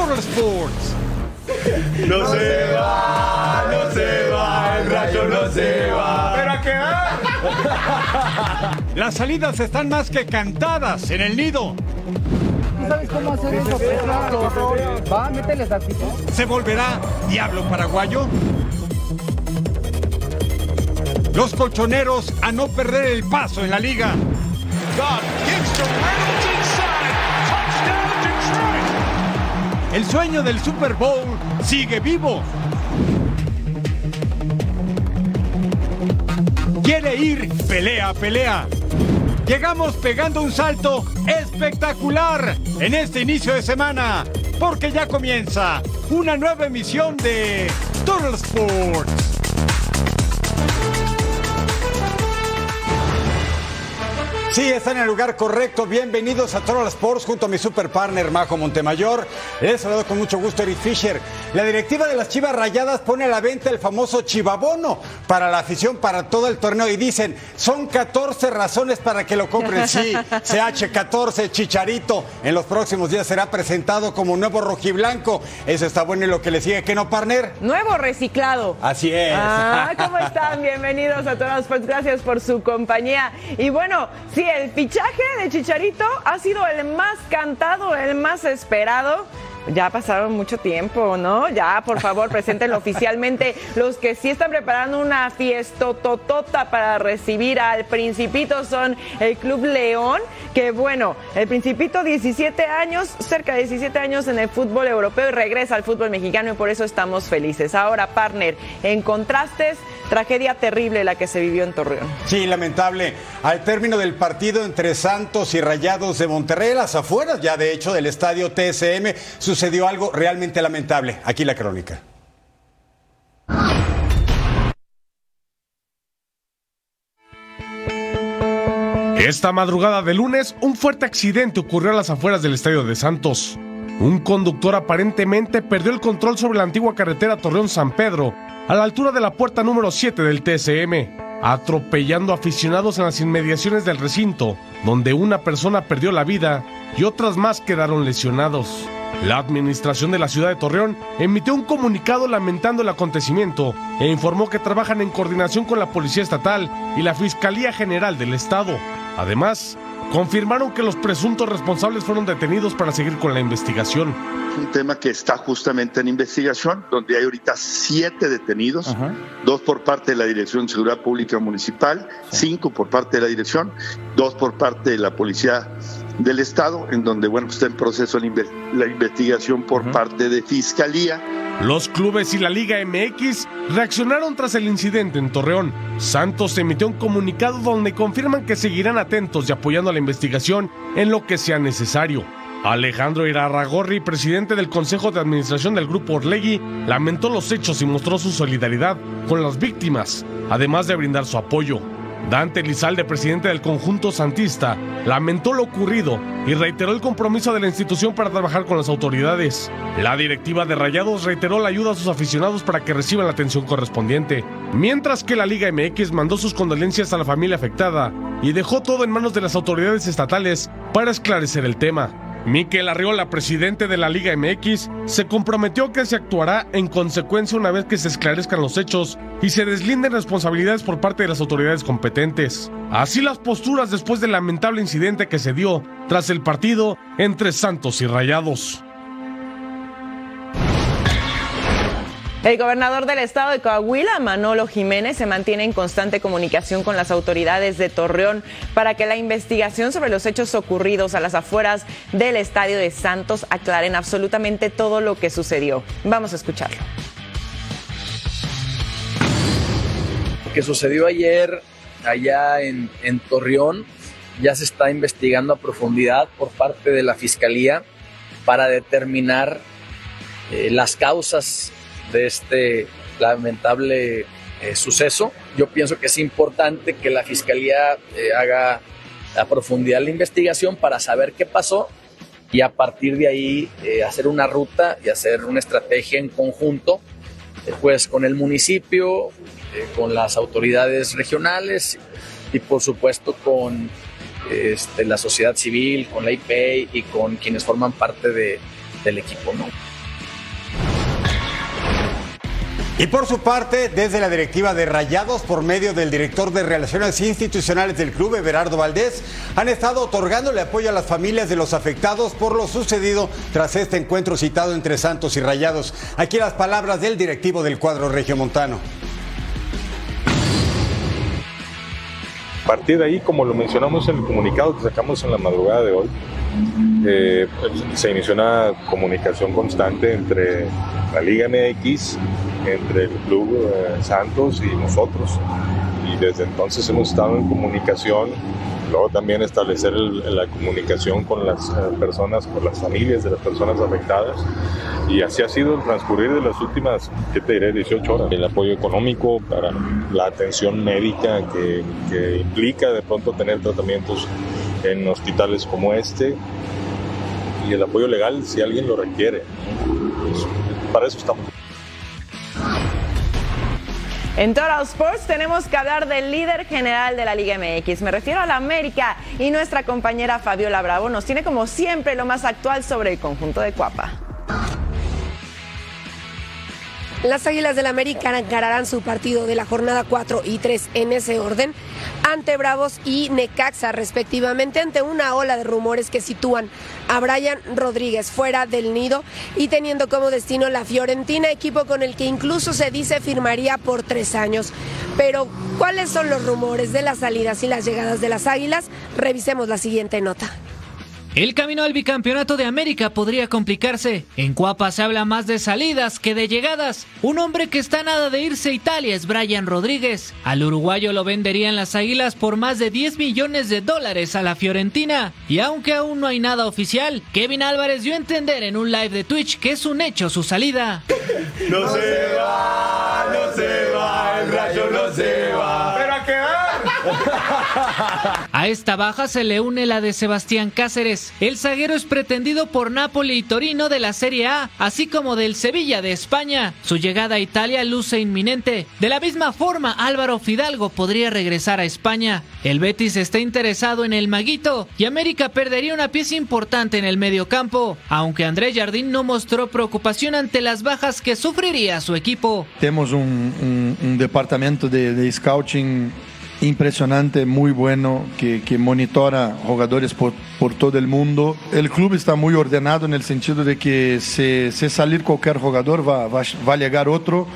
Total Sports. No se va, no se va, el rayo no se va. ¿Pero a qué va? Las salidas están más que cantadas en el nido. ¿Sabes cómo hacer eso? Pues, Va, métele tantito. ¿Se volverá diablo paraguayo? Los colchoneros a no perder el paso en la liga. El sueño del Super Bowl sigue vivo. Quiere ir pelea pelea. Llegamos pegando un salto espectacular en este inicio de semana, porque ya comienza una nueva emisión de Total Sports. Sí, están en el lugar correcto. Bienvenidos a Total Sports junto a mi super partner Majo Montemayor. Les saludo con mucho gusto Eric Fisher. La directiva de las Chivas Rayadas pone a la venta el famoso Chivabono para la afición para todo el torneo y dicen, son 14 razones para que lo compren. Sí, CH14 Chicharito en los próximos días será presentado como nuevo rojiblanco. Eso está bueno y lo que le sigue, ¿qué no, partner? Nuevo reciclado. Así es. Ah, ¿cómo están? Bienvenidos a todos. Pues gracias por su compañía. Y bueno, sí, el fichaje de Chicharito ha sido el más cantado, el más esperado. Ya pasaron mucho tiempo, ¿no? Ya, por favor, preséntenlo oficialmente. Los que sí están preparando una fiesta totota para recibir al Principito son el Club León, que bueno, el Principito 17 años, cerca de 17 años en el fútbol europeo y regresa al fútbol mexicano y por eso estamos felices. Ahora, partner, en contrastes, tragedia terrible la que se vivió en Torreón. Sí, lamentable. Al término del partido entre Santos y Rayados de Monterrey, las afueras ya de hecho del estadio TSM, sucedió algo realmente lamentable. Aquí la crónica. Esta madrugada de lunes, un fuerte accidente ocurrió a las afueras del estadio de Santos. Un conductor aparentemente perdió el control sobre la antigua carretera Torreón-San Pedro, a la altura de la puerta número 7 del TSM, atropellando aficionados en las inmediaciones del recinto, donde una persona perdió la vida y otras más quedaron lesionados. La administración de la ciudad de Torreón emitió un comunicado lamentando el acontecimiento e informó que trabajan en coordinación con la Policía Estatal y la Fiscalía General del Estado. Además, confirmaron que los presuntos responsables fueron detenidos para seguir con la investigación. Un tema que está justamente en investigación, donde hay ahorita siete detenidos, dos por parte de la Dirección de Seguridad Pública Municipal, cinco por parte de la Dirección, dos por parte de la Policía del Estado, en donde bueno está en proceso la, inve la investigación por parte de Fiscalía. Los clubes y la Liga MX reaccionaron tras el incidente en Torreón. Santos emitió un comunicado donde confirman que seguirán atentos y apoyando a la investigación en lo que sea necesario. Alejandro Irarragorri, presidente del Consejo de Administración del Grupo Orlegui, lamentó los hechos y mostró su solidaridad con las víctimas, además de brindar su apoyo. Dante Lizalde, presidente del conjunto santista, lamentó lo ocurrido y reiteró el compromiso de la institución para trabajar con las autoridades. La directiva de Rayados reiteró la ayuda a sus aficionados para que reciban la atención correspondiente, mientras que la Liga MX mandó sus condolencias a la familia afectada y dejó todo en manos de las autoridades estatales para esclarecer el tema. Miquel Arriola, presidente de la Liga MX, se comprometió que se actuará en consecuencia una vez que se esclarezcan los hechos y se deslinden responsabilidades por parte de las autoridades competentes. Así las posturas después del lamentable incidente que se dio tras el partido entre Santos y Rayados. El gobernador del estado de Coahuila, Manolo Jiménez, se mantiene en constante comunicación con las autoridades de Torreón para que la investigación sobre los hechos ocurridos a las afueras del estadio de Santos aclaren absolutamente todo lo que sucedió. Vamos a escucharlo. Lo que sucedió ayer allá en, Torreón ya se está investigando a profundidad por parte de la Fiscalía para determinar eh, las causas de este lamentable eh, suceso. Yo pienso que es importante que la Fiscalía eh, haga a profundidad la investigación para saber qué pasó y a partir de ahí eh, hacer una ruta y hacer una estrategia en conjunto, pues con el municipio, con las autoridades regionales y por supuesto con este, la sociedad civil, con la IPEI y con quienes forman parte de, del equipo, ¿no? Y por su parte, desde la directiva de Rayados, por medio del director de Relaciones Institucionales del club, Everardo Valdés, han estado otorgándole apoyo a las familias de los afectados por lo sucedido tras este encuentro citado entre Santos y Rayados. Aquí las palabras del directivo del cuadro regiomontano. A partir de ahí, como lo mencionamos en el comunicado que sacamos en la madrugada de hoy, eh, se inició una comunicación constante entre la Liga MX, entre el Club eh, Santos y nosotros. Y desde entonces hemos estado en comunicación, luego también establecer la comunicación con las eh, personas, con las familias de las personas afectadas. Y así ha sido el transcurrir de las últimas, ¿qué te diré?, 18 horas. El apoyo económico para la atención médica que, que implica de pronto tener tratamientos en hospitales como este y el apoyo legal si alguien lo requiere. Pues, para eso estamos. En Total Sports tenemos que hablar del líder general de la Liga MX. Me refiero a la América y nuestra compañera Fabiola Bravo nos tiene como siempre lo más actual sobre el conjunto de Cuapa. Las Águilas del América encararán su partido de la jornada 4 y 3 en ese orden ante Bravos y Necaxa respectivamente ante una ola de rumores que sitúan a Brian Rodríguez fuera del nido y teniendo como destino la Fiorentina, equipo con el que incluso se dice firmaría por tres años. Pero, ¿cuáles son los rumores de las salidas y las llegadas de las Águilas? Revisemos la siguiente nota. El camino al bicampeonato de América podría complicarse. En Cuapa se habla más de salidas que de llegadas. Un hombre que está nada de irse a Italia es Brian Rodríguez. Al uruguayo lo venderían las Águilas por más de 10 millones de dólares a la Fiorentina. Y aunque aún no hay nada oficial, Kevin Álvarez dio a entender en un live de Twitch que es un hecho su salida. No se va, A esta baja se le une la de Sebastián Cáceres. El zaguero es pretendido por Napoli y Torino de la Serie A, así como del Sevilla de España. Su llegada a Italia luce inminente. De la misma forma, Álvaro Fidalgo podría regresar a España. El Betis está interesado en el Maguito y América perdería una pieza importante en el mediocampo, aunque André Jardín no mostró preocupación ante las bajas que sufriría su equipo. Tenemos un, departamento de, de scouting impresionante, muy bueno, que, que monitora jugadores por, por, todo el mundo. El club está muy ordenado en el sentido de que si, si salir cualquier jugador va, va, va, a llegar otro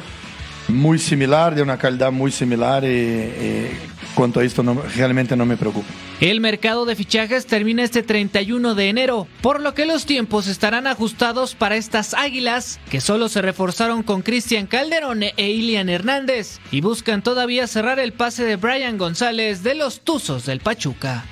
muy similar, de una calidad muy similar. Y, y cuanto a esto realmente no me preocupa. El mercado de fichajes termina este 31 de enero, por lo que los tiempos estarán ajustados para estas águilas, que solo se reforzaron con Cristian Calderón e Ilian Hernández, y buscan todavía cerrar el pase de Brian González de los Tuzos del Pachuca.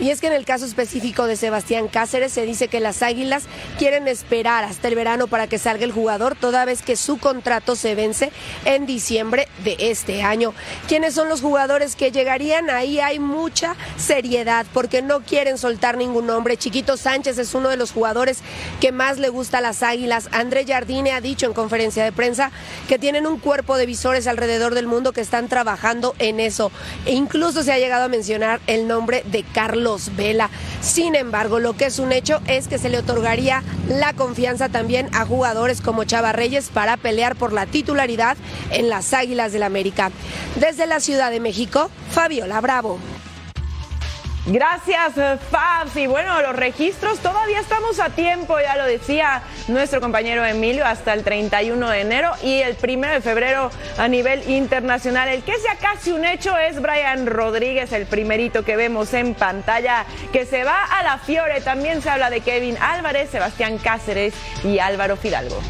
Y es que en el caso específico de Sebastián Cáceres se dice que las Águilas quieren esperar hasta el verano para que salga el jugador, toda vez que su contrato se vence en diciembre de este año. ¿Quiénes son los jugadores que llegarían? Ahí hay mucha seriedad porque no quieren soltar ningún nombre. Chiquito Sánchez es uno de los jugadores que más le gusta a las Águilas. André Jardine ha dicho en conferencia de prensa que tienen un cuerpo de visores alrededor del mundo que están trabajando en eso. E incluso se ha llegado a mencionar el nombre de Carlos Vela. Sin embargo, lo que es un hecho es que se le otorgaría la confianza también a jugadores como Chava Reyes para pelear por la titularidad en las Águilas del América. Desde la Ciudad de México, Fabiola Bravo. Gracias, Fabs. Y bueno, los registros todavía estamos a tiempo, ya lo decía nuestro compañero Emilio, hasta el 31 de enero y el 1 de febrero a nivel internacional. El que sea casi un hecho es Brian Rodríguez, el primerito que vemos en pantalla, que se va a la Fiore. También se habla de Kevin Álvarez, Sebastián Cáceres y Álvaro Fidalgo.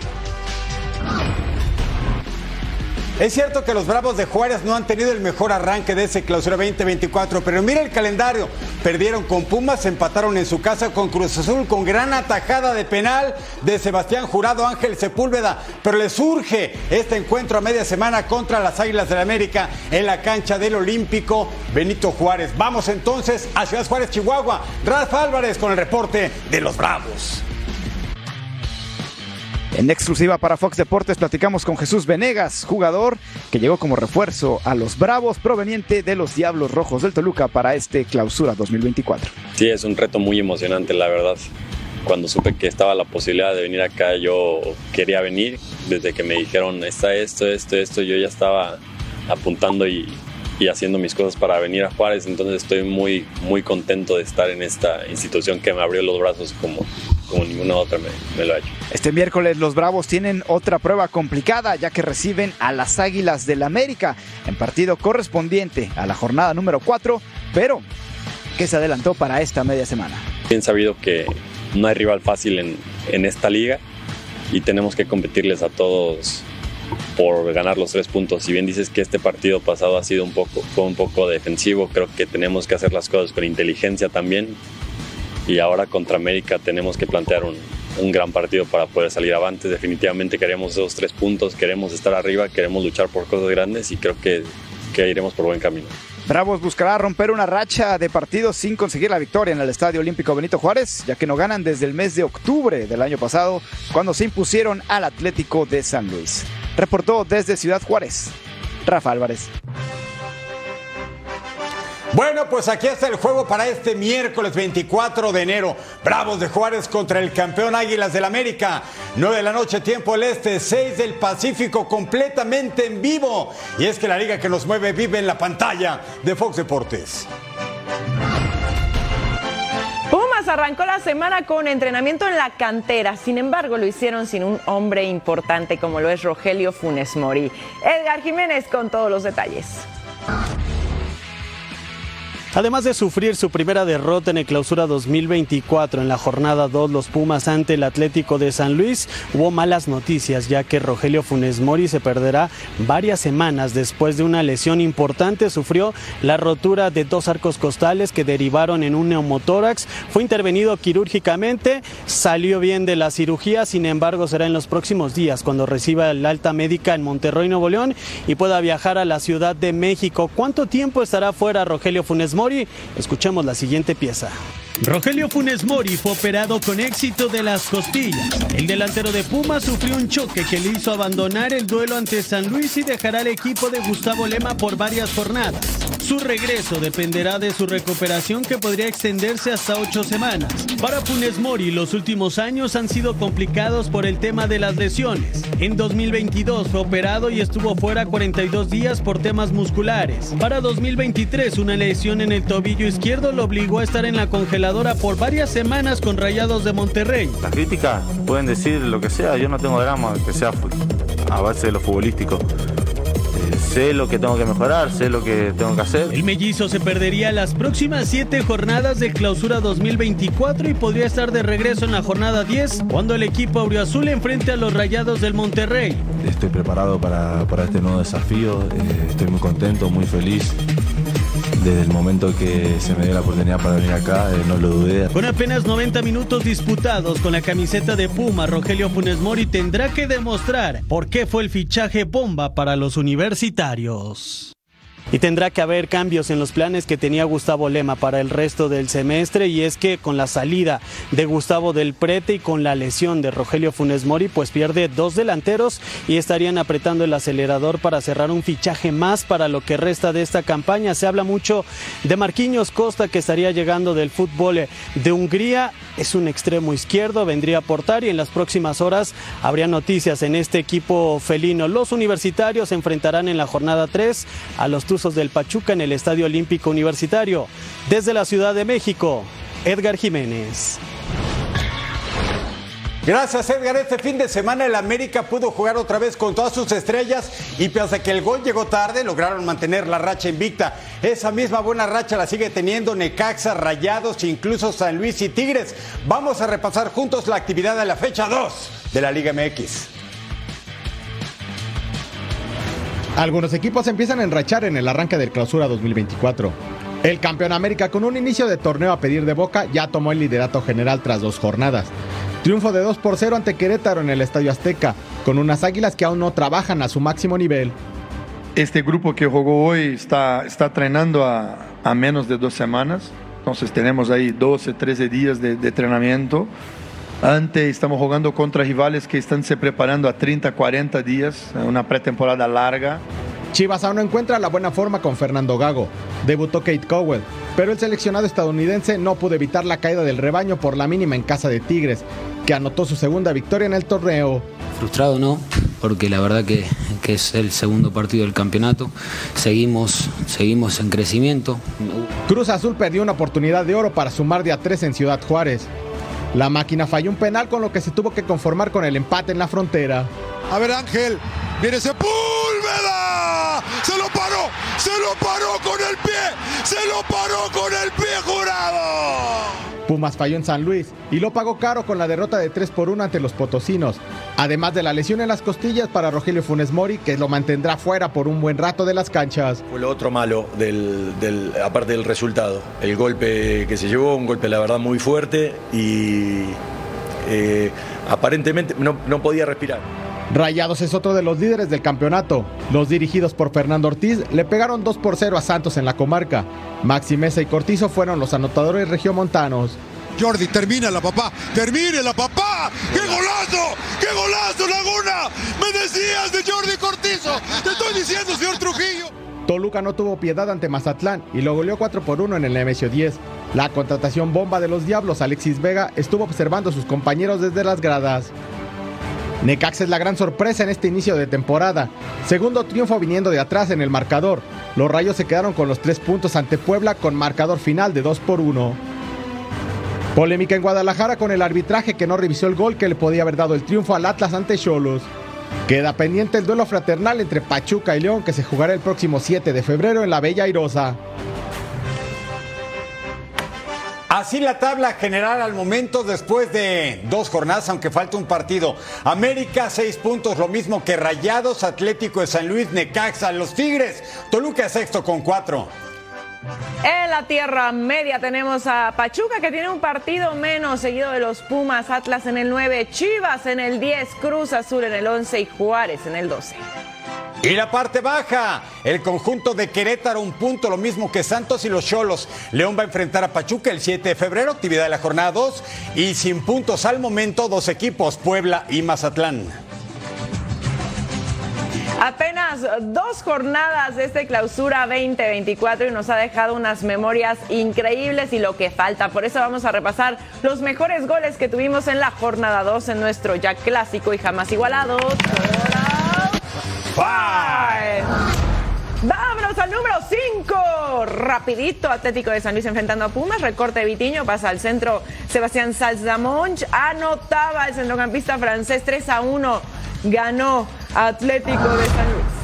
Es cierto que los Bravos de Juárez no han tenido el mejor arranque de ese clausura 2024, pero mira el calendario. Perdieron con Pumas, empataron en su casa con Cruz Azul con gran atajada de penal de Sebastián Jurado Ángel Sepúlveda, pero les surge este encuentro a media semana contra las Águilas del la América en la cancha del Olímpico Benito Juárez. Vamos entonces a Ciudad Juárez, Chihuahua. Rafa Álvarez con el reporte de los Bravos. En exclusiva para Fox Deportes platicamos con Jesús Venegas, jugador que llegó como refuerzo a los Bravos proveniente de los Diablos Rojos del Toluca para este clausura 2024. Sí, es un reto muy emocionante, la verdad. cuando supe que estaba la posibilidad de venir acá, yo quería venir. Desde que me dijeron, está esto, esto, esto, yo ya estaba apuntando y, y haciendo mis cosas para venir a Juárez. Entonces estoy muy, muy contento de estar en esta institución que me abrió los brazos como, como ninguna otra me, me, lo ha hecho. Este miércoles los Bravos tienen otra prueba complicada ya que reciben a las Águilas del América en partido correspondiente a la jornada número 4, pero que se adelantó para esta media semana. Bien sabido que no hay rival fácil en, en esta liga y tenemos que competirles a todos por ganar los tres puntos. Si bien dices que este partido pasado ha sido un poco, fue un poco defensivo, creo que tenemos que hacer las cosas con inteligencia también. Y ahora contra América tenemos que plantear un, un gran partido para poder salir avante. Definitivamente queremos esos tres puntos, queremos estar arriba, queremos luchar por cosas grandes y creo que, que iremos por buen camino. Bravos buscará romper una racha de partidos sin conseguir la victoria en el Estadio Olímpico Benito Juárez, ya que no ganan desde el mes de octubre del año pasado, cuando se impusieron al Atlético de San Luis. Reportó desde Ciudad Juárez, Rafa Álvarez. Bueno, pues aquí está el juego para este miércoles 24 de enero. Bravos de Juárez contra el campeón Águilas del América. 9 de la noche, tiempo el este, 6 del Pacífico, completamente en vivo. Y es que la liga que nos mueve vive en la pantalla de Fox Deportes. Pumas arrancó la semana con entrenamiento en la cantera, sin embargo lo hicieron sin un hombre importante como lo es Rogelio Funes Mori. Edgar Jiménez con todos los detalles. Además de sufrir su primera derrota en el clausura 2024 en la jornada 2, los Pumas ante el Atlético de San Luis, hubo malas noticias ya que Rogelio Funes Mori se perderá varias semanas después de una lesión importante. Sufrió la rotura de dos arcos costales que derivaron en un neumotórax. Fue intervenido quirúrgicamente, salió bien de la cirugía, sin embargo será en los próximos días cuando reciba el alta médica en Monterrey, Nuevo León y pueda viajar a la Ciudad de México. ¿Cuánto tiempo estará fuera Rogelio Funes Mori? Mori, escuchemos la siguiente pieza. Rogelio Funes Mori fue operado con éxito de las costillas. El delantero de Puma sufrió un choque que le hizo abandonar el duelo ante San Luis y dejará al equipo de Gustavo Lema por varias jornadas. Su regreso dependerá de su recuperación que podría extenderse hasta ocho semanas. Para Funes Mori, los últimos años han sido complicados por el tema de las lesiones. En 2022 fue operado y estuvo fuera 42 días por temas musculares. Para 2023, una lesión en el tobillo izquierdo lo obligó a estar en la congeladora por varias semanas con Rayados de Monterrey. Las críticas pueden decir lo que sea, yo no tengo drama que sea a base de lo futbolístico. Eh, sé lo que tengo que mejorar, sé lo que tengo que hacer. El mellizo se perdería las próximas siete jornadas de clausura 2024 y podría estar de regreso en la jornada 10 cuando el equipo auriazul enfrente a los Rayados del Monterrey. Estoy preparado para, para este nuevo desafío, eh, estoy muy contento, muy feliz desde el momento que se me dio la oportunidad para venir acá, eh, no lo dudé. Con apenas 90 minutos disputados con la camiseta de Puma, Rogelio Funes Mori tendrá que demostrar por qué fue el fichaje bomba para los universitarios. Y tendrá que haber cambios en los planes que tenía Gustavo Lema para el resto del semestre y es que con la salida de Gustavo del Prete y con la lesión de Rogelio Funes Mori pues pierde dos delanteros y estarían apretando el acelerador para cerrar un fichaje más para lo que resta de esta campaña. Se habla mucho de Marquinhos Costa que estaría llegando del fútbol de Hungría, es un extremo izquierdo, vendría a aportar y en las próximas horas habría noticias en este equipo felino. Los universitarios se enfrentarán en la jornada 3 a los Del Pachuca en el Estadio Olímpico Universitario. Desde la Ciudad de México, Edgar Jiménez. Gracias Edgar, este fin de semana el América pudo jugar otra vez con todas sus estrellas y pese a que el gol llegó tarde, lograron mantener la racha invicta. Esa misma buena racha la sigue teniendo Necaxa, Rayados, incluso San Luis y Tigres. Vamos a repasar juntos la actividad de la fecha 2 de la Liga MX. Algunos equipos empiezan a enrachar en el arranque del clausura 2024. El campeón América con un inicio de torneo a pedir de boca ya tomó el liderato general tras dos jornadas. Triunfo de 2 por 0 ante Querétaro en el Estadio Azteca, con unas águilas que aún no trabajan a su máximo nivel. Este grupo que jugó hoy está, está entrenando a, a menos de dos semanas, entonces tenemos ahí 12, 13 días de, de entrenamiento. Antes estamos jugando contra rivales que están se preparando a 30, 40 días, una pretemporada larga. Chivas aún no encuentra la buena forma con Fernando Gago. Debutó Kate Cowell. pero el seleccionado estadounidense no pudo evitar la caída del rebaño por la mínima en casa de Tigres, que anotó su segunda victoria en el torneo. Frustrado no, porque la verdad que, que es el segundo partido del campeonato. Seguimos, seguimos en crecimiento. Cruz Azul perdió una oportunidad de oro para sumar de a tres en Ciudad Juárez. La máquina falló un penal con lo que se tuvo que conformar con el empate en la frontera. A ver Ángel, viene Sepúlveda. Se lo paró, se lo paró con el pie, se lo paró con el pie jurado. Pumas falló en San Luis y lo pagó caro con la derrota de 3 por 1 ante los potosinos, además de la lesión en las costillas para Rogelio Funes Mori, que lo mantendrá fuera por un buen rato de las canchas. Fue lo otro malo, del, aparte del resultado. El golpe que se llevó, un golpe la verdad muy fuerte y eh, aparentemente no podía respirar. Rayados es otro de los líderes del campeonato. Los dirigidos por Fernando Ortiz le pegaron 2 por 0 a Santos en la comarca. Maxi Mesa y Cortizo fueron los anotadores regiomontanos. Jordi, termina la papá, termine la papá. ¡Qué golazo! ¡Qué golazo, Laguna! Me decías de Jordi Cortizo. Te estoy diciendo, señor Trujillo. Toluca no tuvo piedad ante Mazatlán y lo goleó 4 por 1 en el Nemesio 10. La contratación bomba de los Diablos, Alexis Vega, estuvo observando a sus compañeros desde las gradas. Necaxa es la gran sorpresa en este inicio de temporada. Segundo triunfo viniendo de atrás en el marcador. Los Rayos se quedaron con los tres puntos ante Puebla con marcador final de 2 por 1. Polémica en Guadalajara con el arbitraje que no revisó el gol que le podía haber dado el triunfo al Atlas ante Cholos. Queda pendiente el duelo fraternal entre Pachuca y León que se jugará el próximo 7 de febrero en la Bella Airosa. Así la tabla general al momento después de dos jornadas, aunque falta un partido. América, seis puntos, lo mismo que Rayados, Atlético de San Luis, Necaxa, los Tigres, Toluca sexto con cuatro. En la Tierra Media tenemos a Pachuca que tiene un partido menos seguido de los Pumas, Atlas en el 9, Chivas en el 10, Cruz Azul en el 11 y Juárez en el 12. Y la parte baja, el conjunto de Querétaro, un punto, lo mismo que Santos y los Cholos. León va a enfrentar a Pachuca el 7 de febrero, actividad de la jornada 2. Y sin puntos al momento, dos equipos, Puebla y Mazatlán. Apenas dos jornadas de este clausura 2024 y nos ha dejado unas memorias increíbles y lo que falta. Por eso vamos a repasar los mejores goles que tuvimos en la jornada 2 en nuestro ya clásico y jamás igualado. Five. Vámonos al número 5. Rapidito, Atlético de San Luis enfrentando a Pumas. Recorte de Vitiño, pasa al centro. Sebastián Salzamonch anotaba el centrocampista francés 3 a 1. Ganó Atlético de San Luis.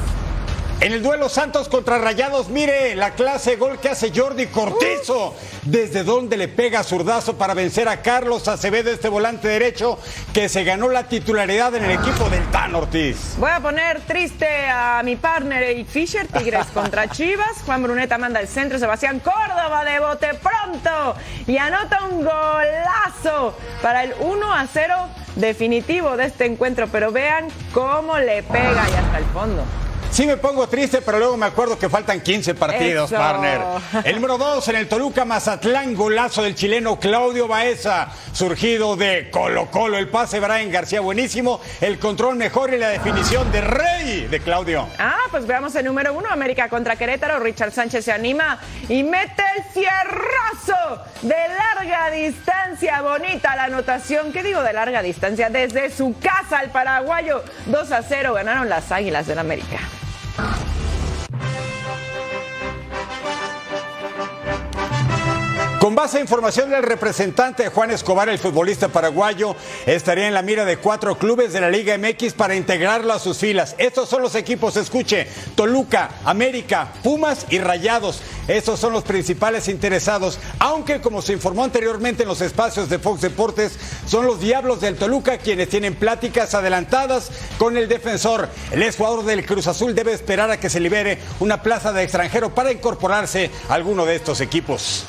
En el duelo Santos contra Rayados, mire la clase de gol que hace Jordi Cortizo. Desde donde le pega zurdazo para vencer a Carlos Acevedo, este volante derecho, que se ganó la titularidad en el equipo del Tan Ortiz. Voy a poner triste a mi partner Eric Fisher, Tigres contra Chivas. Juan Bruneta manda el centro, Sebastián Córdoba de bote pronto y anota un golazo para el 1 a 0 definitivo de este encuentro. Pero vean cómo le pega y hasta el fondo. Sí me pongo triste, pero luego me acuerdo que faltan 15 partidos, Eso. partner. El número 2 en el Toluca Mazatlán, golazo del chileno Claudio Baeza, surgido de Colo Colo. El pase Brian García, buenísimo. El control mejor y la definición de Rey de Claudio. Ah, pues veamos el número uno, América contra Querétaro. Richard Sánchez se anima y mete el cierrazo de larga distancia. Bonita la anotación. ¿Qué digo de larga distancia? Desde su casa al paraguayo. 2 a 0 ganaron las Águilas del América. Thank. Con base a información del representante Juan Escobar, el futbolista paraguayo estaría en la mira de cuatro clubes de la Liga MX para integrarlo a sus filas. Estos son los equipos, escuche, Toluca, América, Pumas y Rayados. Estos son los principales interesados, aunque como se informó anteriormente en los espacios de Fox Deportes, son los Diablos del Toluca quienes tienen pláticas adelantadas con el defensor. El exjugador del Cruz Azul debe esperar a que se libere una plaza de extranjero para incorporarse a alguno de estos equipos.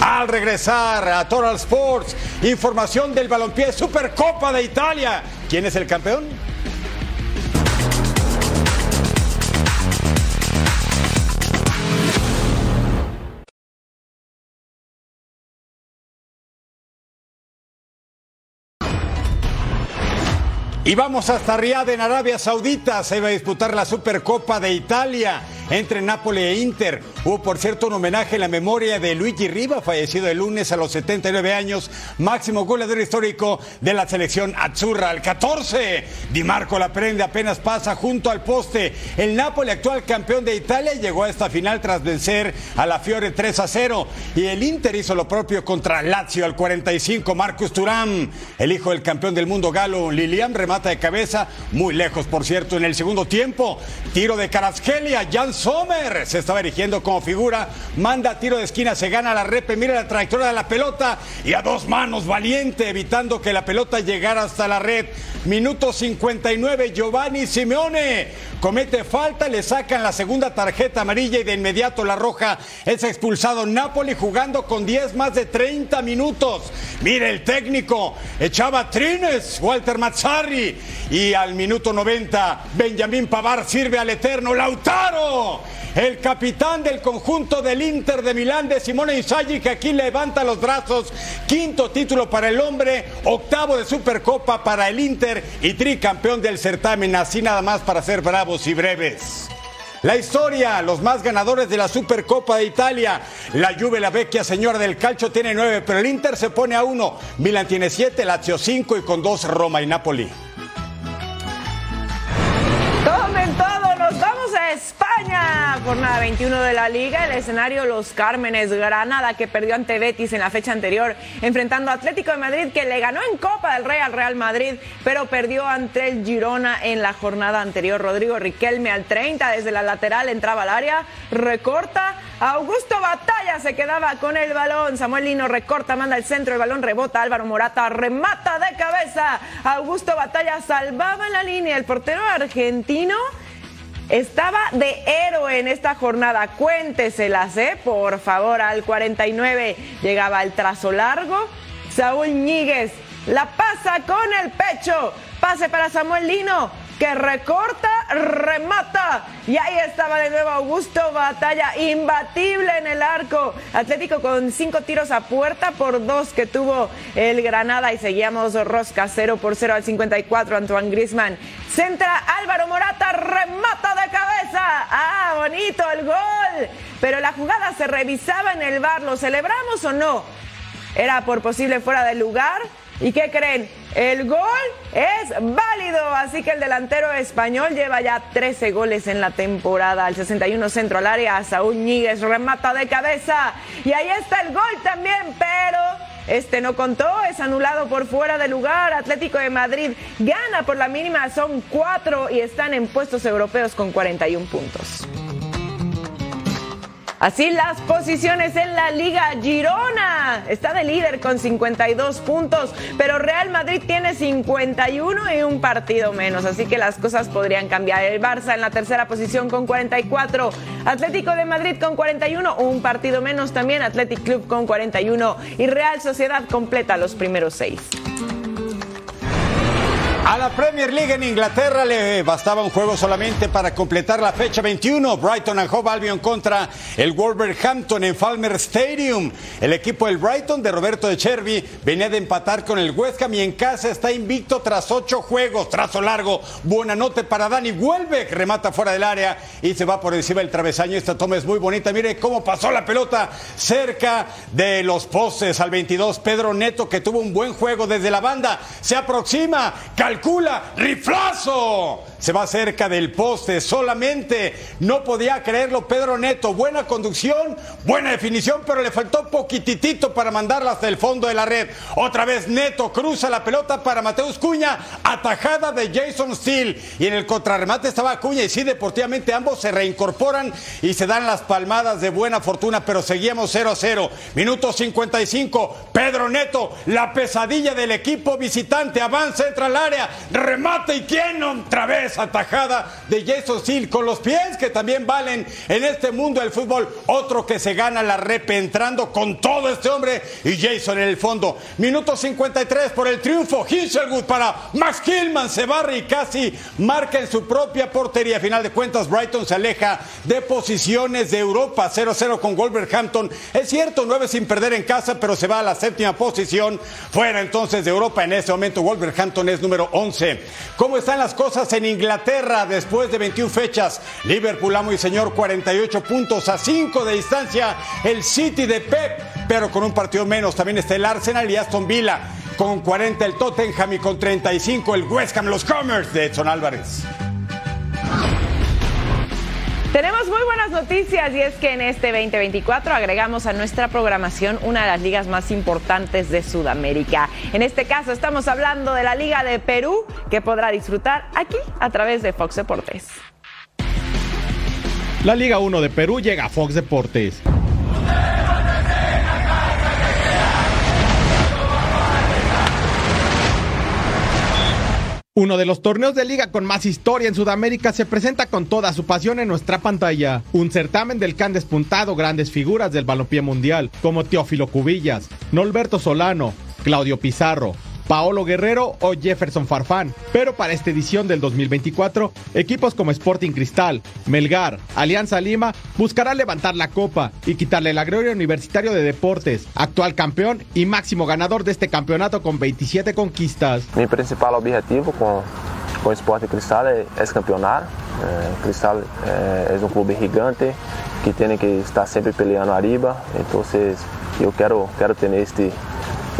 Al regresar a Total Sports, información del balompié Supercopa de Italia. ¿Quién es el campeón? Y vamos hasta Riyadh en Arabia Saudita. Se va a disputar la Supercopa de Italia. Entre Napoli e Inter. Hubo, por cierto, un homenaje en la memoria de Luigi Riva, fallecido el lunes a los 79 años, máximo goleador histórico de la selección Azzurra. Al 14, Di Marco la prende, apenas pasa junto al poste. El Napoli, actual campeón de Italia, llegó a esta final tras vencer a la Fiore 3 a 0. Y el Inter hizo lo propio contra Lazio al 45. Marcus Turán, el hijo del campeón del mundo galo, Lilian, remata de cabeza, muy lejos, por cierto, en el segundo tiempo. Tiro de Caraskelia, Jan Sommer se estaba erigiendo como figura, manda tiro de esquina, se gana la repe, mira la trayectoria de la pelota y a dos manos, valiente, evitando que la pelota llegara hasta la red. Minuto 59, Giovanni Simeone comete falta, le sacan la segunda tarjeta amarilla y de inmediato la roja es expulsado. Napoli jugando con 10 más de 30 minutos. Mire el técnico, echaba trines, Walter Mazzarri y al minuto 90 Benjamín Pavar sirve al eterno Lautaro. El capitán del conjunto del Inter de Milán de Simone Inzaghi que aquí levanta los brazos. Quinto título para el hombre, octavo de Supercopa para el Inter y tricampeón del certamen. Así nada más para ser bravos y breves. La historia, los más ganadores de la Supercopa de Italia. La Juve, la vecchia señora del calcio, tiene nueve, pero el Inter se pone a uno. Milan tiene siete, Lazio cinco y con dos Roma y Napoli. Tomen todo, nos vamos España. Jornada 21 de la Liga, el escenario Los Cármenes, Granada que perdió ante Betis en la fecha anterior, enfrentando a Atlético de Madrid que le ganó en Copa del Rey al Real Madrid, pero perdió ante el Girona en la jornada anterior. Rodrigo Riquelme al 30 desde la lateral entraba al área, recorta, Augusto Batalla se quedaba con el balón, Samuel Lino recorta, manda el centro, el balón rebota, Álvaro Morata remata de cabeza, Augusto Batalla salvaba en la línea, el portero argentino estaba de héroe en esta jornada. Cuénteselas, ¿eh? Por favor, al 49 llegaba el trazo largo. Saúl Ñíguez la pasa con el pecho. Pase para Samuel Lino, que recorta, remata. Y ahí estaba de nuevo Augusto Batalla, imbatible en el arco. Atlético con cinco tiros a puerta por dos que tuvo el Granada. Y seguíamos rosca 0 por 0 al 54. Antoine Grisman centra Álvaro Morata, remata de cabeza. Ah, bonito el gol. Pero la jugada se revisaba en el bar. ¿Lo celebramos o no? Era por posible fuera de lugar. ¿Y qué creen? El gol es válido, así que el delantero español lleva ya 13 goles en la temporada. Al 61 centro al área, Saúl Ñíguez remata de cabeza. Y ahí está el gol también, pero este no contó, es anulado por fuera de lugar. Atlético de Madrid gana por la mínima, son cuatro y están en puestos europeos con 41 puntos. Así las posiciones en la Liga Girona. Está de líder con 52 puntos, pero Real Madrid tiene 51 y un partido menos, así que las cosas podrían cambiar. El Barça en la tercera posición con 44, Atlético de Madrid con 41, un partido menos también, Athletic Club con 41 y Real Sociedad completa los primeros seis. A la Premier League en Inglaterra le bastaba un juego solamente para completar la fecha 21. Brighton and Hove contra el Wolverhampton en Falmer Stadium. El equipo del Brighton de Roberto de Cherby venía de empatar con el West Ham y en casa está invicto tras ocho juegos. Trazo largo, buena nota para Dani Welbeck. Remata fuera del área y se va por encima del travesaño. Esta toma es muy bonita. Mire cómo pasó la pelota cerca de los postes al 22. Pedro Neto que tuvo un buen juego desde la banda. Se aproxima. Calcula, riflazo. Se va cerca del poste solamente. No podía creerlo Pedro Neto. Buena conducción, buena definición, pero le faltó poquititito para mandarla hasta el fondo de la red. Otra vez Neto cruza la pelota para Mateus Cuña. Atajada de Jason Steele. Y en el contrarremate estaba Cuña. Y sí, deportivamente ambos se reincorporan y se dan las palmadas de buena fortuna, pero seguíamos 0 a 0. Minuto 55. Pedro Neto, la pesadilla del equipo visitante. Avanza, entra al área remate y quién otra vez atajada de Jason Steele con los pies que también valen en este mundo del fútbol. Otro que se gana la repe entrando con todo este hombre y Jason en el fondo. Minuto 53 por el triunfo. Hinchelwood para Max Killman se barre y casi marca en su propia portería. A final de cuentas, Brighton se aleja de posiciones de Europa 0-0 con Wolverhampton. Es cierto, nueve sin perder en casa, pero se va a la séptima posición. Fuera entonces de Europa en este momento. Wolverhampton es número 11. ¿Cómo están las cosas en Inglaterra? Inglaterra después de 21 fechas. Liverpool, amo y señor, 48 puntos a 5 de distancia. El City de Pep, pero con un partido menos. También está el Arsenal y Aston Villa. Con 40 el Tottenham y con 35 el West Ham, los Comers de Edson Álvarez. Tenemos muy buenas noticias y es que en este 2024 agregamos a nuestra programación una de las ligas más importantes de Sudamérica. En este caso estamos hablando de la Liga de Perú que podrá disfrutar aquí a través de Fox Deportes. La Liga 1 de Perú llega a Fox Deportes. Uno de los torneos de liga con más historia en Sudamérica se presenta con toda su pasión en nuestra pantalla. Un certamen del que han despuntado grandes figuras del balompié mundial, como Teófilo Cubillas, Norberto Solano, Claudio Pizarro, Paolo Guerrero o Jefferson Farfán. Pero para esta edición del 2024, equipos como Sporting Cristal, Melgar, Alianza Lima buscarán levantar la copa y quitarle la gloria Universitario de Deportes, actual campeón y máximo ganador de este campeonato con 27 conquistas. Mi principal objetivo con, con Sporting Cristal es, campeonar. Eh, Cristal eh, es un club gigante que tiene que estar siempre peleando arriba, entonces yo quiero, quiero tener este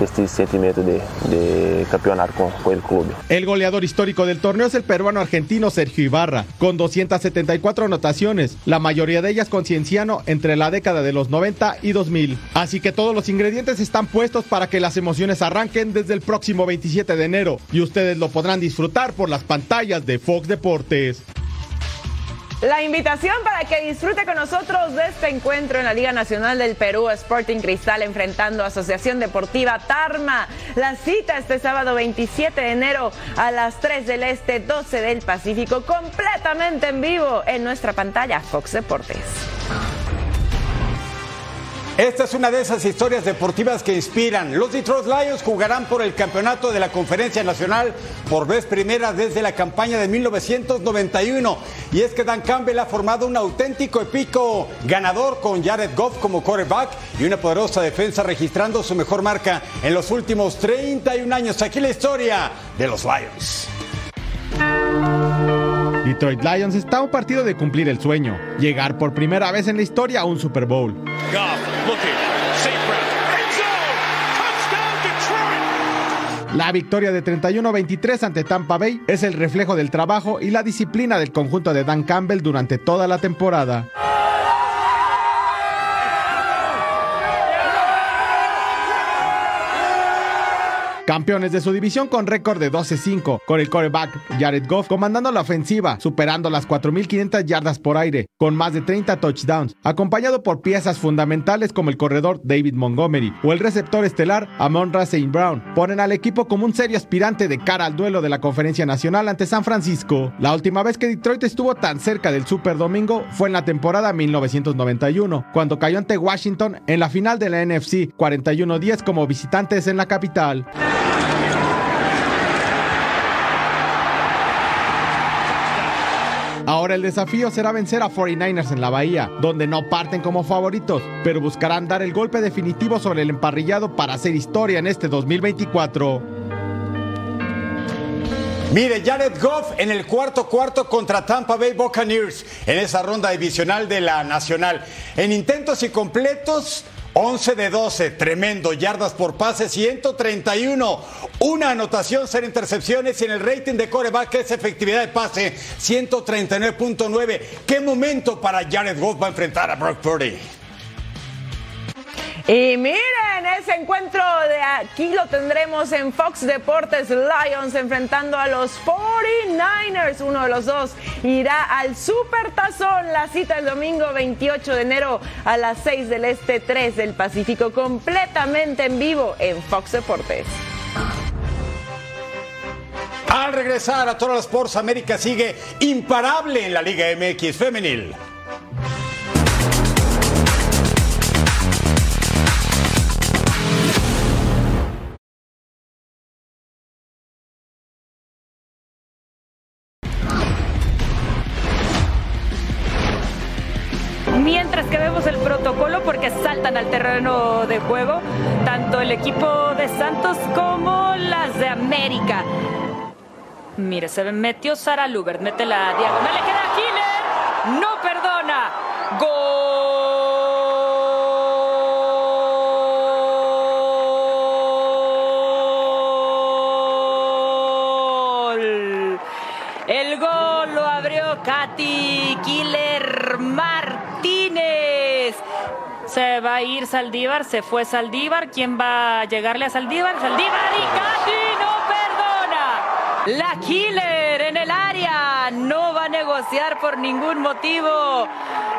este sentimiento de, campeonar con, el club. El goleador histórico del torneo es el peruano argentino Sergio Ibarra, con 274 anotaciones, la mayoría de ellas con Cienciano entre la década de los 90 y 2000. Así que todos los ingredientes están puestos para que las emociones arranquen desde el próximo 27 de enero y ustedes lo podrán disfrutar por las pantallas de Fox Deportes. La invitación para que disfrute con nosotros de este encuentro en la Liga Nacional del Perú, Sporting Cristal enfrentando a Asociación Deportiva Tarma. La cita este sábado 27 de enero a las 3 del Este, 12 del Pacífico, completamente en vivo en nuestra pantalla Fox Deportes. Esta es una de esas historias deportivas que inspiran. Los Detroit Lions jugarán por el campeonato de la Conferencia Nacional por vez primera desde la campaña de 1991. Y es que Dan Campbell ha formado un auténtico épico ganador con Jared Goff como quarterback y una poderosa defensa registrando su mejor marca en los últimos 31 años. Aquí la historia de los Lions. Detroit Lions está a un partido de cumplir el sueño, llegar por primera vez en la historia a un Super Bowl. La victoria de 31-23 ante Tampa Bay es el reflejo del trabajo y la disciplina del conjunto de Dan Campbell durante toda la temporada. Campeones de su división con récord de 12-5, con el quarterback Jared Goff comandando la ofensiva, superando las 4.500 yardas por aire, con más de 30 touchdowns, acompañado por piezas fundamentales como el corredor David Montgomery o el receptor estelar Amon St. Brown, ponen al equipo como un serio aspirante de cara al duelo de la Conferencia Nacional ante San Francisco. La última vez que Detroit estuvo tan cerca del Super Domingo fue en la temporada 1991, cuando cayó ante Washington en la final de la NFC 41-10 como visitantes en la capital. Ahora el desafío será vencer a 49ers en la Bahía, donde no parten como favoritos, pero buscarán dar el golpe definitivo sobre el emparrillado para hacer historia en este 2024. Mire, Jared Goff en el cuarto cuarto contra Tampa Bay Buccaneers en esa ronda divisional de la Nacional. En intentos y completos, 11 de 12, tremendo, yardas por pase 131, una anotación, cero intercepciones y en el rating de coreback es efectividad de pase 139.9. ¿Qué momento para Jared Goff va a enfrentar a Brock Purdy? Y miren, ese encuentro de aquí lo tendremos en Fox Deportes Lions enfrentando a los 49ers. Uno de los dos irá al Super Tazón. La cita el domingo 28 de enero a las 6 del Este, 3 del Pacífico, completamente en vivo en Fox Deportes. Al regresar a Total Sports, América sigue imparable en la Liga MX Femenil. Mire, se metió Sara Lubert, mete la diagonal, le queda Killer. No perdona. Gol. El gol lo abrió Katy Killer Martínez. Se va a ir Saldívar, se fue Saldívar. ¿Quién va a llegarle a Saldívar? Saldívar y. La Killer en el área no va a negociar por ningún motivo.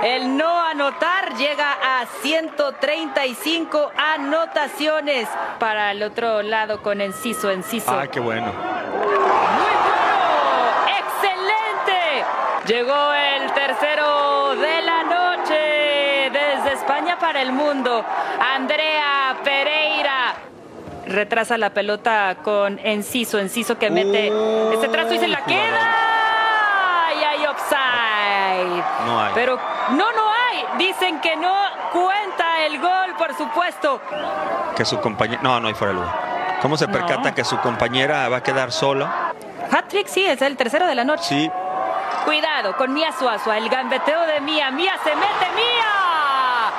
El no anotar llega a 135 anotaciones para el otro lado con Enciso, Enciso. Ah, qué bueno. ¡Excelente! Llegó el tercero de la noche desde España para el mundo. Andrea Pereira retrasa la pelota con Enciso, Enciso que mete este trazo y se la queda. Y hay offside. No hay. Pero no, no hay. Dicen que no cuenta el gol, por supuesto. Que su compañera. No, no hay fuera de lugar. ¿Cómo se percata No. que su compañera va a quedar sola? Patrick sí, es el tercero de la noche. Sí. Cuidado con Mía Suazua, el gambeteo de Mía. Mía se mete, Mía.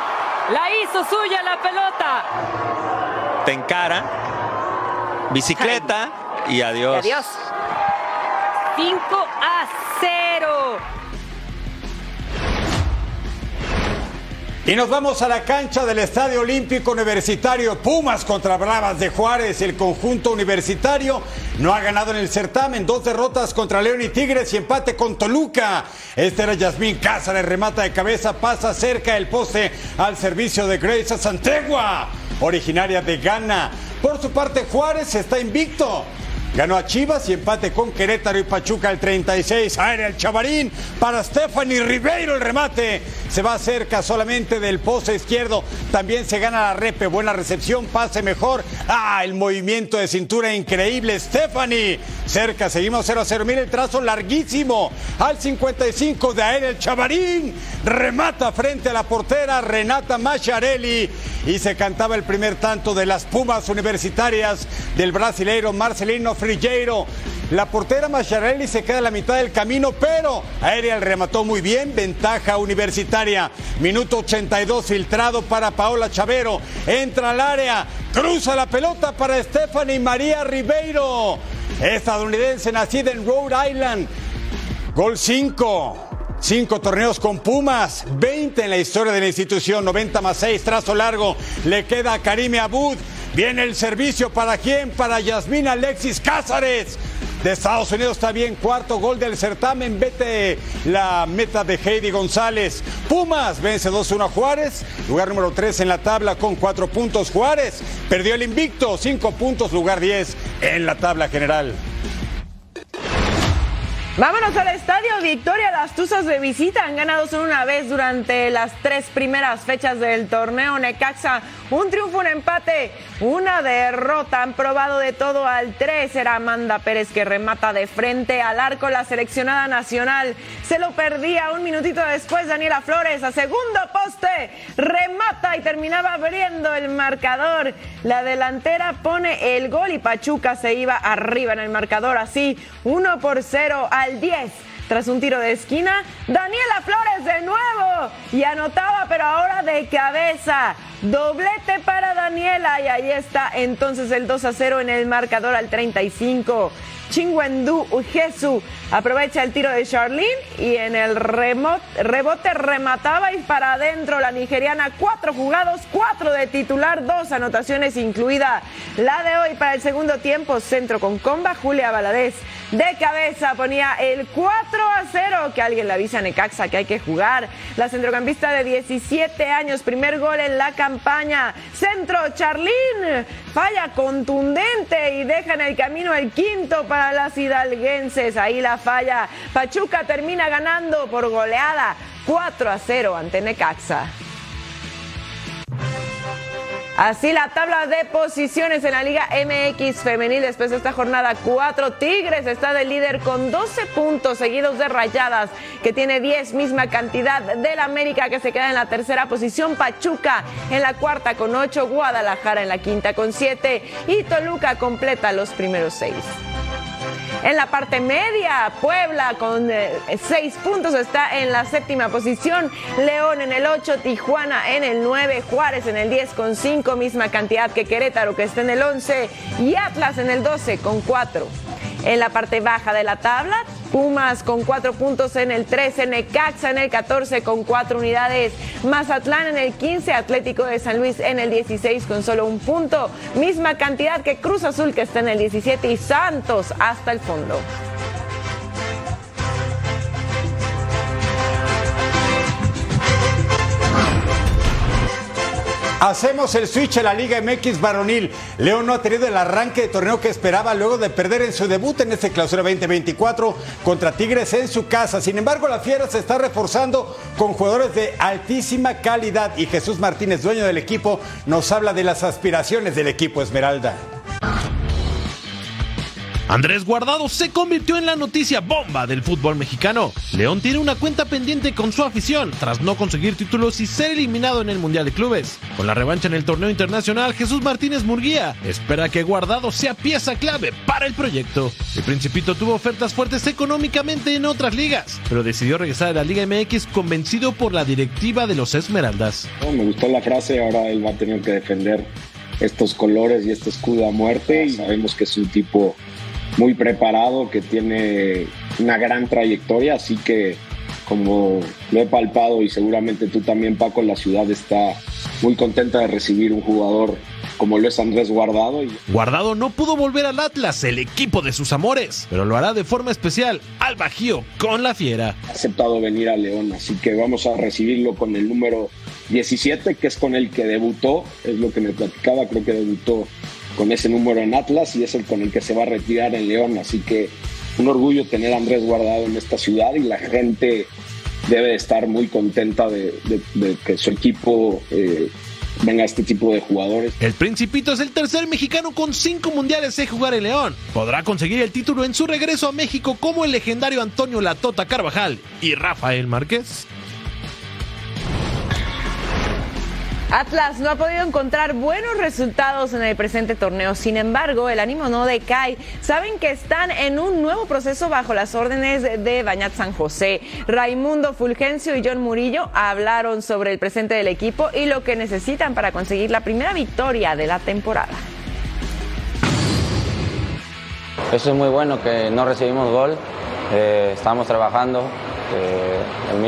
La hizo suya la pelota. Te encara. Bicicleta. Y Y adiós. adiós. 5 a 0. Y nos vamos a la cancha del Estadio Olímpico Universitario Pumas contra Bravas de Juárez. El conjunto universitario no ha ganado en el certamen. Dos derrotas contra León y Tigres y empate con Toluca. Este era Yasmín Cázares, remata de cabeza, pasa cerca del poste al servicio de Grace Santegua, originaria de Ghana. Por su parte, Juárez está invicto. Ganó a Chivas y empate con Querétaro y Pachuca el 36. Aire al Chavarín para Stephanie Ribeiro el remate. Se va cerca solamente del poste izquierdo. También se gana la repe. Buena recepción, pase mejor. Ah, el movimiento de cintura increíble. Stephanie cerca. Seguimos 0 a 0. Mira el trazo larguísimo. Al 55 de Aire el Chavarín. Remata frente a la portera Renata Macharelli. Y se cantaba el primer tanto de las Pumas universitarias del brasileiro Marcelino La portera Macharelli se queda a la mitad del camino, pero Aérea remató muy bien, ventaja universitaria. Minuto 82 filtrado para Paola Chavero. Entra al área, cruza la pelota para Stephanie María Ribeiro, estadounidense nacida en Rhode Island. Gol 5. Cinco torneos con Pumas, 20 en la historia de la institución, 90 más 6, trazo largo, le queda a Karime Abud. Viene el servicio para quién? Para Yasmín Alexis Cázares. De Estados Unidos también cuarto gol del certamen, vete la meta de Heidi González. Pumas vence 2-1 a Juárez, lugar número 3 en la tabla con cuatro puntos. Juárez perdió el invicto, cinco puntos, lugar 10 en la tabla general. Vámonos al estadio Victoria. Las Tuzas de visita han ganado solo una vez durante las tres primeras fechas del torneo. Necaxa, un triunfo, un empate, una derrota. Han probado de todo al 3. Era Amanda Pérez que remata de frente al arco la seleccionada nacional. Se lo perdía un minutito después. Daniela Flores a segundo poste. Remata y terminaba abriendo el marcador. La delantera pone el gol y Pachuca se iba arriba en el marcador. Así, 1 por 0 al 10. Tras un tiro de esquina, Daniela Flores de nuevo y anotaba, pero ahora de cabeza. Doblete para Daniela y ahí está entonces el 2 a 0 en el marcador al 35. Chingwendu Ujesu aprovecha el tiro de Charlene y en el remo- rebote remataba y para adentro la nigeriana. Cuatro jugados, cuatro de titular, dos anotaciones incluida la de hoy para el segundo tiempo. Centro con comba, Julia Valadez de cabeza ponía el 4 a 0 que alguien le avisa a Necaxa que hay que jugar. La centrocampista de 17 años, primer gol en la campaña. Centro, Charlín, falla contundente y deja en el camino el quinto para las hidalguenses. Ahí la falla. Pachuca termina ganando por goleada 4 a 0 ante Necaxa. Así la tabla de posiciones en la Liga MX femenil después de esta jornada 4. Tigres está de líder con 12 puntos seguidos de Rayadas que tiene 10 misma cantidad del América que se queda en la tercera posición. Pachuca en la cuarta con 8. Guadalajara en la quinta con 7 y Toluca completa los primeros 6. En la parte media, Puebla con eh, seis puntos está en la séptima posición, León en el 8, Tijuana en el 9, Juárez en el 10 con 5, misma cantidad que Querétaro que está en el 11 y Atlas en el 12 con 4. En la parte baja de la tabla, Pumas con cuatro puntos en el 13, Necaxa en el 14 con cuatro unidades, Mazatlán en el 15, Atlético de San Luis en el 16 con solo un punto, misma cantidad que Cruz Azul que está en el 17 y Santos hasta el fondo. Hacemos el switch a la Liga MX varonil. León no ha tenido el arranque de torneo que esperaba luego de perder en su debut en este clausura 2024 contra Tigres en su casa. Sin embargo, la Fiera se está reforzando con jugadores de altísima calidad y Jesús Martínez, dueño del equipo, nos habla de las aspiraciones del equipo Esmeralda. Andrés Guardado se convirtió en la noticia bomba del fútbol mexicano. León tiene una cuenta pendiente con su afición tras no conseguir títulos y ser eliminado en el Mundial de Clubes. Con la revancha en el torneo internacional, Jesús Martínez Murguía espera que Guardado sea pieza clave para el proyecto. El Principito tuvo ofertas fuertes económicamente en otras ligas, pero decidió regresar a la Liga MX convencido por la directiva de los Esmeraldas. me gustó la frase, ahora él va a tener que defender estos colores y este escudo a muerte sabemos que es un tipo muy preparado, que tiene una gran trayectoria, así que como lo he palpado y seguramente tú también Paco, la ciudad está muy contenta de recibir un jugador como lo es Andrés Guardado. Guardado no pudo volver al Atlas, el equipo de sus amores, pero lo hará de forma especial al Bajío con la Fiera. Ha aceptado venir a León, así que vamos a recibirlo con el número 17, que es con el que debutó, es lo que me platicaba, creo que debutó con ese número en Atlas y es el con el que se va a retirar en León. Así que un orgullo tener a Andrés guardado en esta ciudad y la gente debe estar muy contenta de, que su equipo eh, venga este tipo de jugadores. El Principito es el tercer mexicano con cinco mundiales de jugar en León. Podrá conseguir el título en su regreso a México como el legendario Antonio Latota Carvajal y Rafael Márquez. Atlas no ha podido encontrar buenos resultados en el presente torneo, sin embargo, el ánimo no decae. Saben que están en un nuevo proceso bajo las órdenes de Bañat San José. Raimundo Fulgencio y John Murillo hablaron sobre el presente del equipo y lo que necesitan para conseguir la primera victoria de la temporada. Eso es muy bueno que no recibimos gol, eh, estamos trabajando, eh, el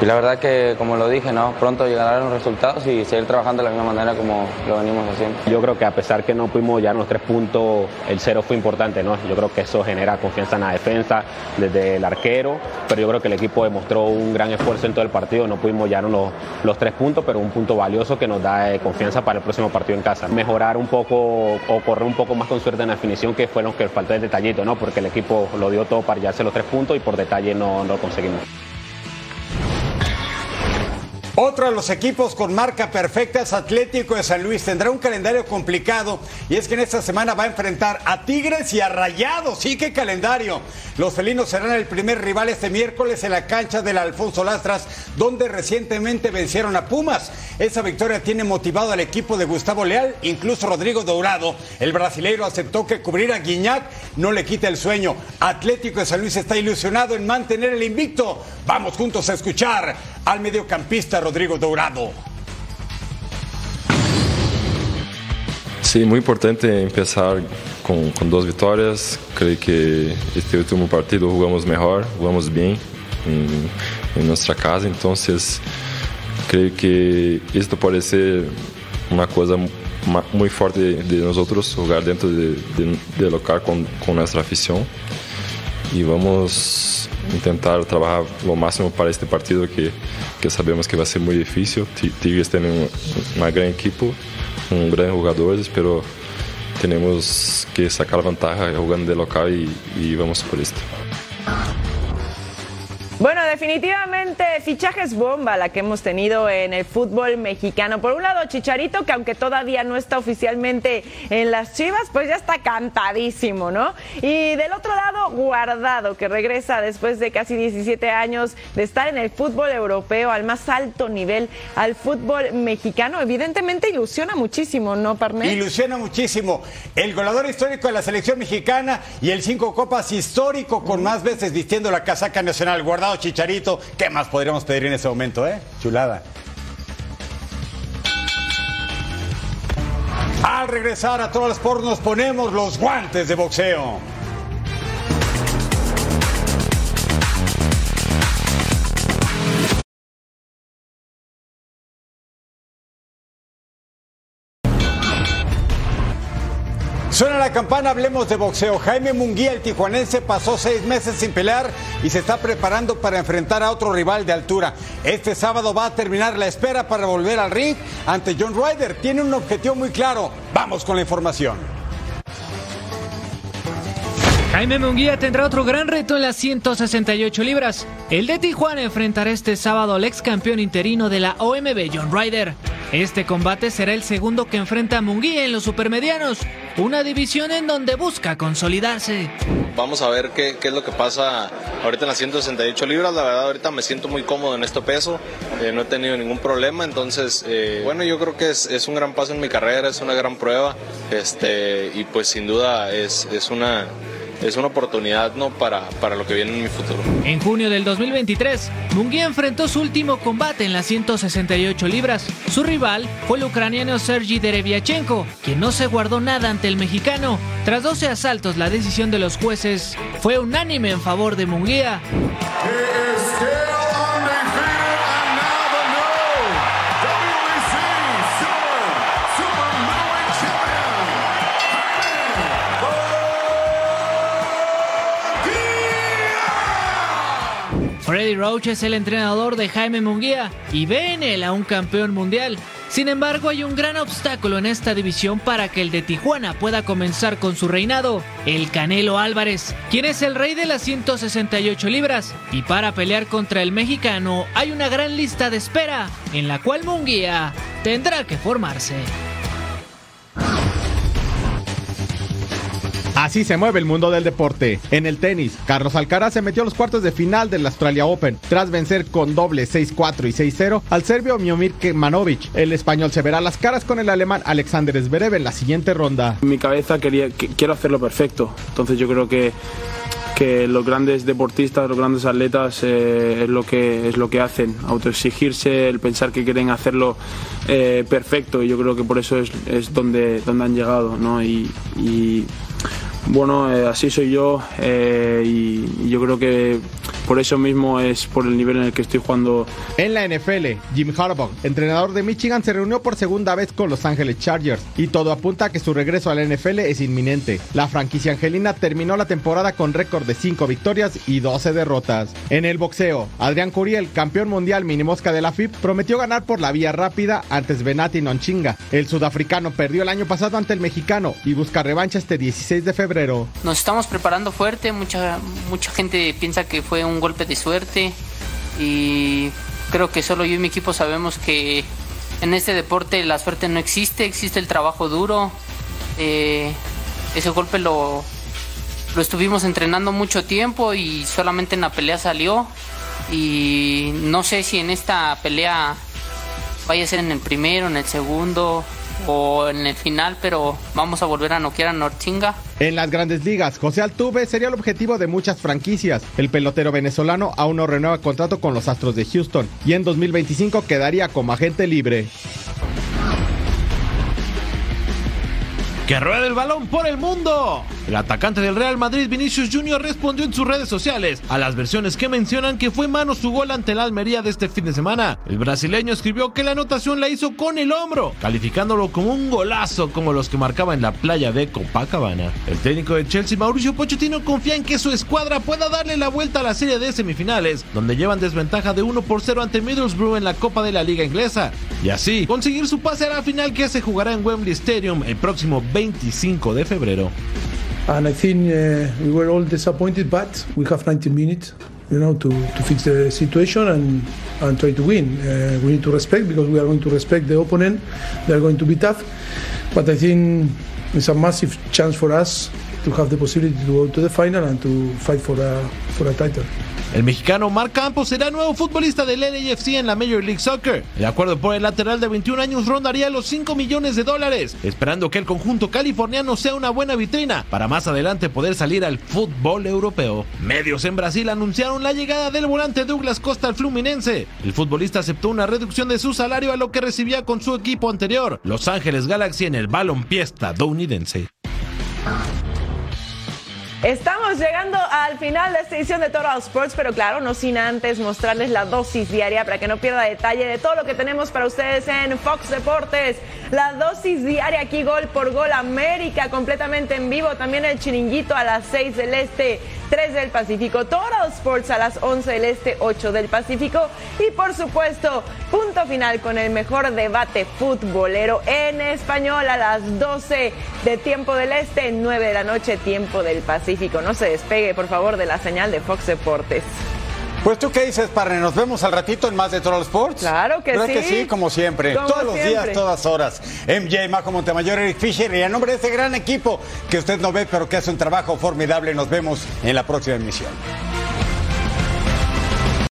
y la verdad que, como lo dije, ¿no? pronto llegarán los resultados y seguir trabajando de la misma manera como lo venimos haciendo. Yo creo que a pesar que no pudimos llegar los tres puntos, el cero fue importante. ¿no? Yo creo que eso genera confianza en la defensa desde el arquero, pero yo creo que el equipo demostró un gran esfuerzo en todo el partido. No pudimos llegar los, los tres puntos, pero un punto valioso que nos da eh, confianza para el próximo partido en casa. Mejorar un poco o correr un poco más con suerte en la definición, que fue lo que faltó el detallito, ¿no? porque el equipo lo dio todo para llevarse los tres puntos y por detalle no, no lo conseguimos. Otro de los equipos con marca perfecta es Atlético de San Luis. Tendrá un calendario complicado y es que en esta semana va a enfrentar a Tigres y a Rayados. Sí, qué calendario. Los felinos serán el primer rival este miércoles en la cancha del Alfonso Lastras, donde recientemente vencieron a Pumas. Esa victoria tiene motivado al equipo de Gustavo Leal, incluso Rodrigo Dourado. El brasileiro aceptó que cubrir a Guiñac no le quita el sueño. Atlético de San Luis está ilusionado en mantener el invicto. Vamos juntos a escuchar al mediocampista Rodrigo Dourado. Sí, muy importante empezar con, con, dos victorias. Creo que este último partido jugamos mejor, jugamos bien en, en nuestra casa. Entonces, creo que esto puede ser una cosa muy fuerte de nosotros, jugar dentro de, de, de local con, con nuestra afición. Y vamos intentar trabajar lo máximo para este partido que, que sabemos que va a ser muy difícil. Tigres tiene un, un gran equipo, un gran jugadores, pero tenemos que sacar ventaja jugando de local y, y vamos por esto. Bueno, definitivamente efectivamente, fichajes bomba la que hemos tenido en el fútbol mexicano. Por un lado, Chicharito, que aunque todavía no está oficialmente en las Chivas, pues ya está cantadísimo, ¿no? Y del otro lado, Guardado, que regresa después de casi 17 años de estar en el fútbol europeo al más alto nivel, al fútbol mexicano. Evidentemente ilusiona muchísimo, ¿no, Parné? Ilusiona muchísimo. El goleador histórico de la selección mexicana y el cinco copas histórico con más veces vistiendo la casaca nacional. Guardado Chicharito. ¿Qué más podríamos pedir en ese momento, eh? Chulada. Al regresar a los Sport nos ponemos los guantes de boxeo. Suena la campana, hablemos de boxeo. Jaime Munguía, el tijuanense, pasó seis meses sin pelear y se está preparando para enfrentar a otro rival de altura. Este sábado va a terminar la espera para volver al ring ante John Ryder. Tiene un objetivo muy claro. Vamos con la información. Jaime Munguía tendrá otro gran reto en las 168 libras. El de Tijuana enfrentará este sábado al ex campeón interino de la OMB, John Ryder. Este combate será el segundo que enfrenta a Munguía en los supermedianos, una división en donde busca consolidarse. Vamos a ver qué, es lo que pasa ahorita en las 168 libras. La verdad, ahorita me siento muy cómodo en este peso. Eh, no he tenido ningún problema. Entonces, eh, bueno, yo creo que es, un gran paso en mi carrera, es una gran prueba. Este, y pues sin duda es una es una oportunidad ¿no? para, para lo que viene en mi futuro. En junio del 2023, Munguía enfrentó su último combate en las 168 libras. Su rival fue el ucraniano Sergi Derevyachenko, quien no se guardó nada ante el mexicano. Tras 12 asaltos, la decisión de los jueces fue unánime en favor de Munguía. Freddy Roach es el entrenador de Jaime Munguía y ve en él a un campeón mundial. Sin embargo, hay un gran obstáculo en esta división para que el de Tijuana pueda comenzar con su reinado, el Canelo Álvarez, quien es el rey de las 168 libras. Y para pelear contra el mexicano hay una gran lista de espera, en la cual Munguía tendrá que formarse. Así se mueve el mundo del deporte. En el tenis, Carlos Alcaraz se metió a los cuartos de final del Australia Open tras vencer con doble 6-4 y 6-0 al serbio Miomir Kemanovic. El español se verá las caras con el alemán Alexander Zverev en la siguiente ronda. Mi cabeza quería, quiero hacerlo perfecto. Entonces yo creo que que los grandes deportistas, los grandes atletas eh, es lo que es lo que hacen, autoexigirse, el pensar que quieren hacerlo eh, perfecto y yo creo que por eso es, es donde, donde han llegado, ¿no? y bueno, eh, así soy yo eh, y, yo creo que por eso mismo es por el nivel en el que estoy jugando. En la NFL, Jim Harbaugh, entrenador de Michigan, se reunió por segunda vez con Los Ángeles Chargers y todo apunta a que su regreso a la NFL es inminente. La franquicia angelina terminó la temporada con récord de 5 victorias y 12 derrotas. En el boxeo, Adrián Curiel, campeón mundial mini mosca de la FIP, prometió ganar por la vía rápida antes Benati Nonchinga. El sudafricano perdió el año pasado ante el mexicano y busca revancha este 16 de febrero. Nos estamos preparando fuerte, mucha, mucha gente piensa que fue un golpe de suerte y creo que solo yo y mi equipo sabemos que en este deporte la suerte no existe, existe el trabajo duro. Eh, ese golpe lo, lo estuvimos entrenando mucho tiempo y solamente en la pelea salió. Y no sé si en esta pelea vaya a ser en el primero, en el segundo o en el final, pero vamos a volver a noquear a Nortinga. En las grandes ligas, José Altuve sería el objetivo de muchas franquicias. El pelotero venezolano aún no renueva contrato con los Astros de Houston y en 2025 quedaría como agente libre. Que rueda el balón por el mundo. El atacante del Real Madrid, Vinicius Jr., respondió en sus redes sociales a las versiones que mencionan que fue mano su gol ante la Almería de este fin de semana. El brasileño escribió que la anotación la hizo con el hombro, calificándolo como un golazo como los que marcaba en la playa de Copacabana. El técnico de Chelsea, Mauricio Pochettino, confía en que su escuadra pueda darle la vuelta a la serie de semifinales, donde llevan desventaja de 1 por 0 ante Middlesbrough en la Copa de la Liga Inglesa. Y así, conseguir su pase a la final que se jugará en Wembley Stadium el próximo 25 de febrero. And I think uh, we were all disappointed, but we have 90 minutes you know, to, to fix the situation and, and try to win. Uh, we need to respect because we are going to respect the opponent. They are going to be tough, but I think it's a massive chance for us to have the possibility to go to the final and to fight for a, for a title. El mexicano Marc Campos será nuevo futbolista del LAFC en la Major League Soccer. El acuerdo por el lateral de 21 años rondaría los 5 millones de dólares, esperando que el conjunto californiano sea una buena vitrina para más adelante poder salir al fútbol europeo. Medios en Brasil anunciaron la llegada del volante Douglas Costa al Fluminense. El futbolista aceptó una reducción de su salario a lo que recibía con su equipo anterior, Los Ángeles Galaxy en el balompié estadounidense. Estamos llegando al final de esta edición de Total Sports, pero claro, no sin antes mostrarles la dosis diaria para que no pierda detalle de todo lo que tenemos para ustedes en Fox Deportes. La dosis diaria aquí, gol por gol, América completamente en vivo. También el chiringuito a las 6 del Este, 3 del Pacífico. Total Sports a las 11 del Este, 8 del Pacífico. Y por supuesto, punto final con el mejor debate futbolero en español a las 12 de tiempo del Este, 9 de la noche, tiempo del Pacífico. No se despegue, por favor, de la señal de Fox Deportes. Pues tú qué dices, Parne, nos vemos al ratito en más de Total Sports. Claro que ¿Verdad sí. que sí, como siempre, Como todos los días, todas horas. MJ, Majo Montemayor, Eric Fisher y a nombre de este gran equipo que usted no ve pero que hace un trabajo formidable, nos vemos en la próxima emisión.